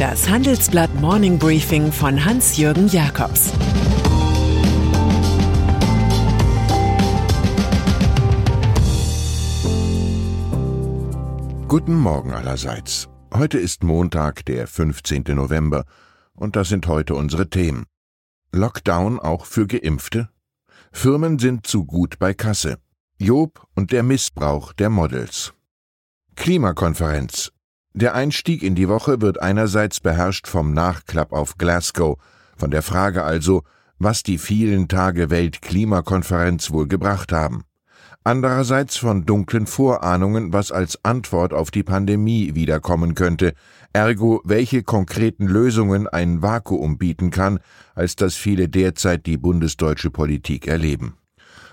Das Handelsblatt Morning Briefing von Hans-Jürgen Jakobs Guten Morgen allerseits. Heute ist Montag, der 15. November, und das sind heute unsere Themen. Lockdown auch für Geimpfte? Firmen sind zu gut bei Kasse. Job und der Missbrauch der Models. Klimakonferenz. Der Einstieg in die Woche wird einerseits beherrscht vom Nachklapp auf Glasgow, von der Frage also, was die vielen Tage Weltklimakonferenz wohl gebracht haben. Andererseits von dunklen Vorahnungen, was als Antwort auf die Pandemie wiederkommen könnte, ergo welche konkreten Lösungen ein Vakuum bieten kann, als das viele derzeit die bundesdeutsche Politik erleben.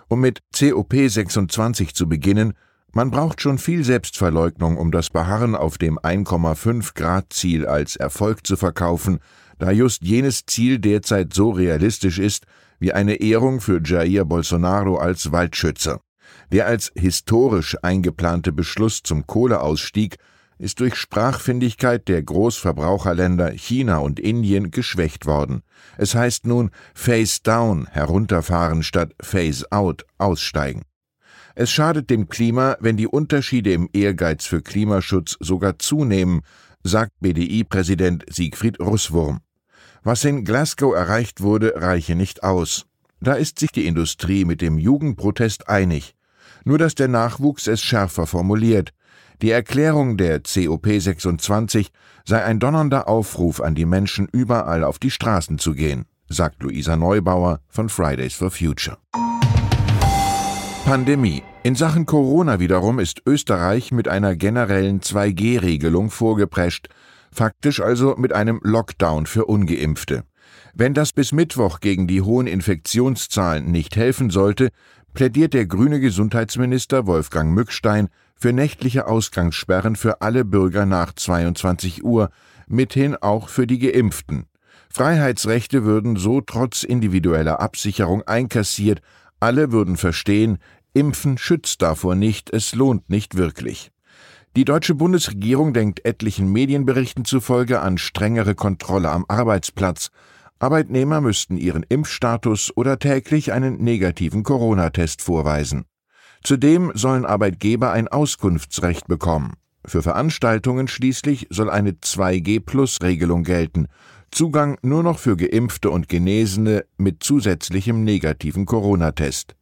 Um mit COP26 zu beginnen, man braucht schon viel Selbstverleugnung, um das Beharren auf dem 1,5 Grad Ziel als Erfolg zu verkaufen, da just jenes Ziel derzeit so realistisch ist wie eine Ehrung für Jair Bolsonaro als Waldschützer. Der als historisch eingeplante Beschluss zum Kohleausstieg ist durch Sprachfindigkeit der Großverbraucherländer China und Indien geschwächt worden. Es heißt nun Face Down herunterfahren statt Face Out aussteigen. Es schadet dem Klima, wenn die Unterschiede im Ehrgeiz für Klimaschutz sogar zunehmen, sagt BDI-Präsident Siegfried Russwurm. Was in Glasgow erreicht wurde, reiche nicht aus. Da ist sich die Industrie mit dem Jugendprotest einig. Nur dass der Nachwuchs es schärfer formuliert. Die Erklärung der COP26 sei ein donnernder Aufruf an die Menschen, überall auf die Straßen zu gehen, sagt Luisa Neubauer von Fridays for Future. Pandemie. In Sachen Corona wiederum ist Österreich mit einer generellen 2G-Regelung vorgeprescht, faktisch also mit einem Lockdown für ungeimpfte. Wenn das bis Mittwoch gegen die hohen Infektionszahlen nicht helfen sollte, plädiert der grüne Gesundheitsminister Wolfgang Mückstein für nächtliche Ausgangssperren für alle Bürger nach 22 Uhr, mithin auch für die Geimpften. Freiheitsrechte würden so trotz individueller Absicherung einkassiert, alle würden verstehen, Impfen schützt davor nicht, es lohnt nicht wirklich. Die deutsche Bundesregierung denkt etlichen Medienberichten zufolge an strengere Kontrolle am Arbeitsplatz. Arbeitnehmer müssten ihren Impfstatus oder täglich einen negativen Corona-Test vorweisen. Zudem sollen Arbeitgeber ein Auskunftsrecht bekommen. Für Veranstaltungen schließlich soll eine 2G-Plus-Regelung gelten. Zugang nur noch für Geimpfte und Genesene mit zusätzlichem negativen Corona-Test.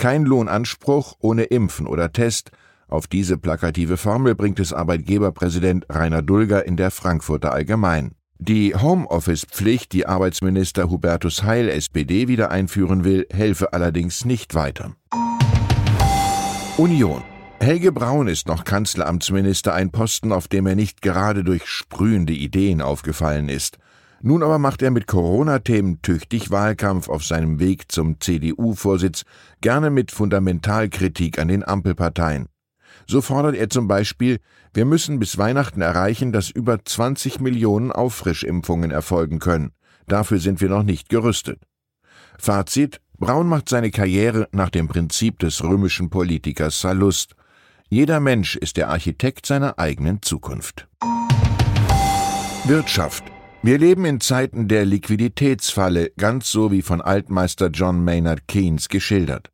Kein Lohnanspruch ohne Impfen oder Test. Auf diese plakative Formel bringt es Arbeitgeberpräsident Rainer Dulger in der Frankfurter Allgemein. Die Homeoffice-Pflicht, die Arbeitsminister Hubertus Heil SPD wieder einführen will, helfe allerdings nicht weiter. Union. Helge Braun ist noch Kanzleramtsminister, ein Posten, auf dem er nicht gerade durch sprühende Ideen aufgefallen ist. Nun aber macht er mit Corona-Themen tüchtig Wahlkampf auf seinem Weg zum CDU-Vorsitz, gerne mit Fundamentalkritik an den Ampelparteien. So fordert er zum Beispiel, wir müssen bis Weihnachten erreichen, dass über 20 Millionen Auffrischimpfungen erfolgen können. Dafür sind wir noch nicht gerüstet. Fazit, Braun macht seine Karriere nach dem Prinzip des römischen Politikers Sallust. Jeder Mensch ist der Architekt seiner eigenen Zukunft. Wirtschaft wir leben in Zeiten der Liquiditätsfalle, ganz so wie von Altmeister John Maynard Keynes geschildert.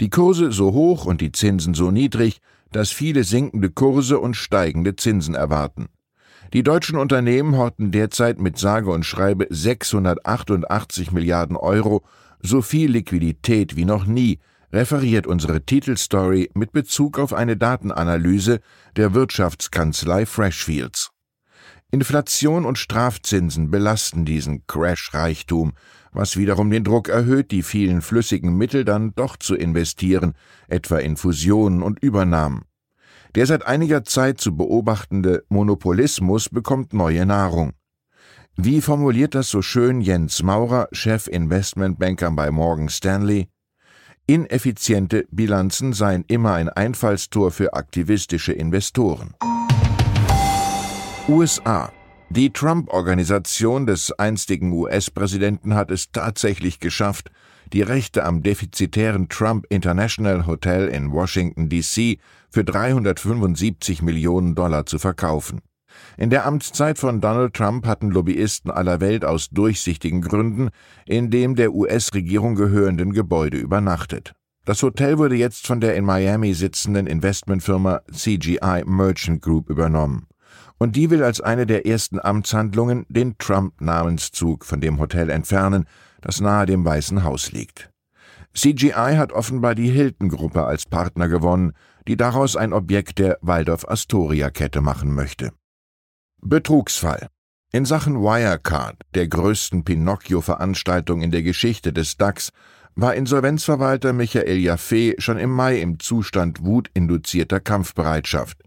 Die Kurse so hoch und die Zinsen so niedrig, dass viele sinkende Kurse und steigende Zinsen erwarten. Die deutschen Unternehmen horten derzeit mit sage und schreibe 688 Milliarden Euro, so viel Liquidität wie noch nie, referiert unsere Titelstory mit Bezug auf eine Datenanalyse der Wirtschaftskanzlei Freshfields. Inflation und Strafzinsen belasten diesen Crash-Reichtum, was wiederum den Druck erhöht, die vielen flüssigen Mittel dann doch zu investieren, etwa in Fusionen und Übernahmen. Der seit einiger Zeit zu beobachtende Monopolismus bekommt neue Nahrung. Wie formuliert das so schön Jens Maurer, Chef Investmentbanker bei Morgan Stanley? Ineffiziente Bilanzen seien immer ein Einfallstor für aktivistische Investoren. USA. Die Trump-Organisation des einstigen US-Präsidenten hat es tatsächlich geschafft, die Rechte am defizitären Trump International Hotel in Washington, D.C. für 375 Millionen Dollar zu verkaufen. In der Amtszeit von Donald Trump hatten Lobbyisten aller Welt aus durchsichtigen Gründen in dem der US-Regierung gehörenden Gebäude übernachtet. Das Hotel wurde jetzt von der in Miami sitzenden Investmentfirma CGI Merchant Group übernommen. Und die will als eine der ersten Amtshandlungen den Trump-Namenszug von dem Hotel entfernen, das nahe dem Weißen Haus liegt. CGI hat offenbar die Hilton-Gruppe als Partner gewonnen, die daraus ein Objekt der Waldorf-Astoria-Kette machen möchte. Betrugsfall. In Sachen Wirecard, der größten Pinocchio-Veranstaltung in der Geschichte des DAX, war Insolvenzverwalter Michael Jaffe schon im Mai im Zustand wutinduzierter Kampfbereitschaft.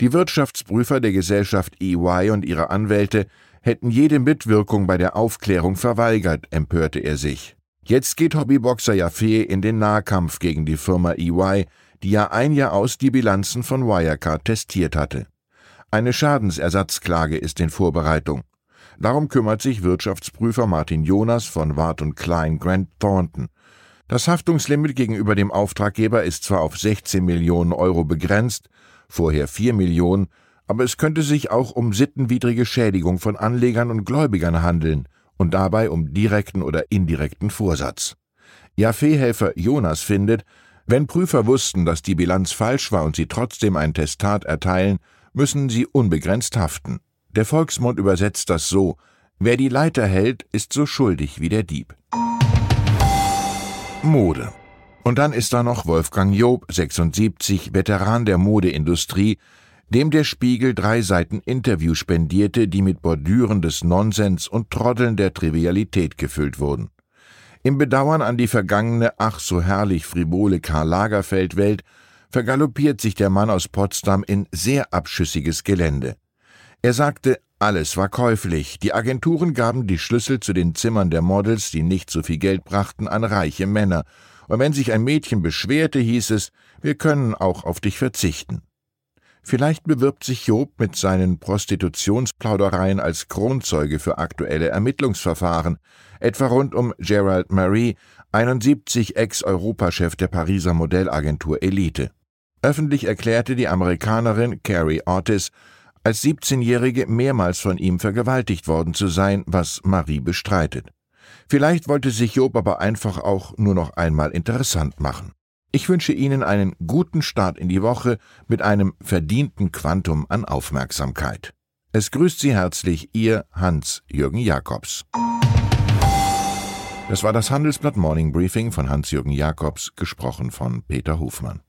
Die Wirtschaftsprüfer der Gesellschaft EY und ihre Anwälte hätten jede Mitwirkung bei der Aufklärung verweigert, empörte er sich. Jetzt geht Hobbyboxer Jaffe in den Nahkampf gegen die Firma EY, die ja ein Jahr aus die Bilanzen von Wirecard testiert hatte. Eine Schadensersatzklage ist in Vorbereitung. Darum kümmert sich Wirtschaftsprüfer Martin Jonas von Wart und Klein Grant Thornton. Das Haftungslimit gegenüber dem Auftraggeber ist zwar auf 16 Millionen Euro begrenzt, vorher 4 Millionen, aber es könnte sich auch um sittenwidrige Schädigung von Anlegern und Gläubigern handeln und dabei um direkten oder indirekten Vorsatz. Jaffe-Helfer Jonas findet, wenn Prüfer wussten, dass die Bilanz falsch war und sie trotzdem ein Testat erteilen, müssen sie unbegrenzt haften. Der Volksmund übersetzt das so: Wer die Leiter hält, ist so schuldig wie der Dieb. Mode. Und dann ist da noch Wolfgang Job, 76, Veteran der Modeindustrie, dem der Spiegel drei Seiten Interview spendierte, die mit Bordüren des Nonsens und Troddeln der Trivialität gefüllt wurden. Im Bedauern an die vergangene, ach so herrlich frivole Karl Lagerfeld-Welt vergaloppiert sich der Mann aus Potsdam in sehr abschüssiges Gelände. Er sagte, alles war käuflich. Die Agenturen gaben die Schlüssel zu den Zimmern der Models, die nicht so viel Geld brachten, an reiche Männer. Und wenn sich ein Mädchen beschwerte, hieß es, wir können auch auf dich verzichten. Vielleicht bewirbt sich Job mit seinen Prostitutionsplaudereien als Kronzeuge für aktuelle Ermittlungsverfahren, etwa rund um Gerald Marie, 71 Ex-Europachef der Pariser Modellagentur Elite. Öffentlich erklärte die Amerikanerin Carrie Ortiz, als 17-Jährige mehrmals von ihm vergewaltigt worden zu sein, was Marie bestreitet. Vielleicht wollte sich Job aber einfach auch nur noch einmal interessant machen. Ich wünsche Ihnen einen guten Start in die Woche mit einem verdienten Quantum an Aufmerksamkeit. Es grüßt Sie herzlich Ihr Hans-Jürgen Jakobs. Das war das Handelsblatt Morning Briefing von Hans-Jürgen Jakobs, gesprochen von Peter Hofmann.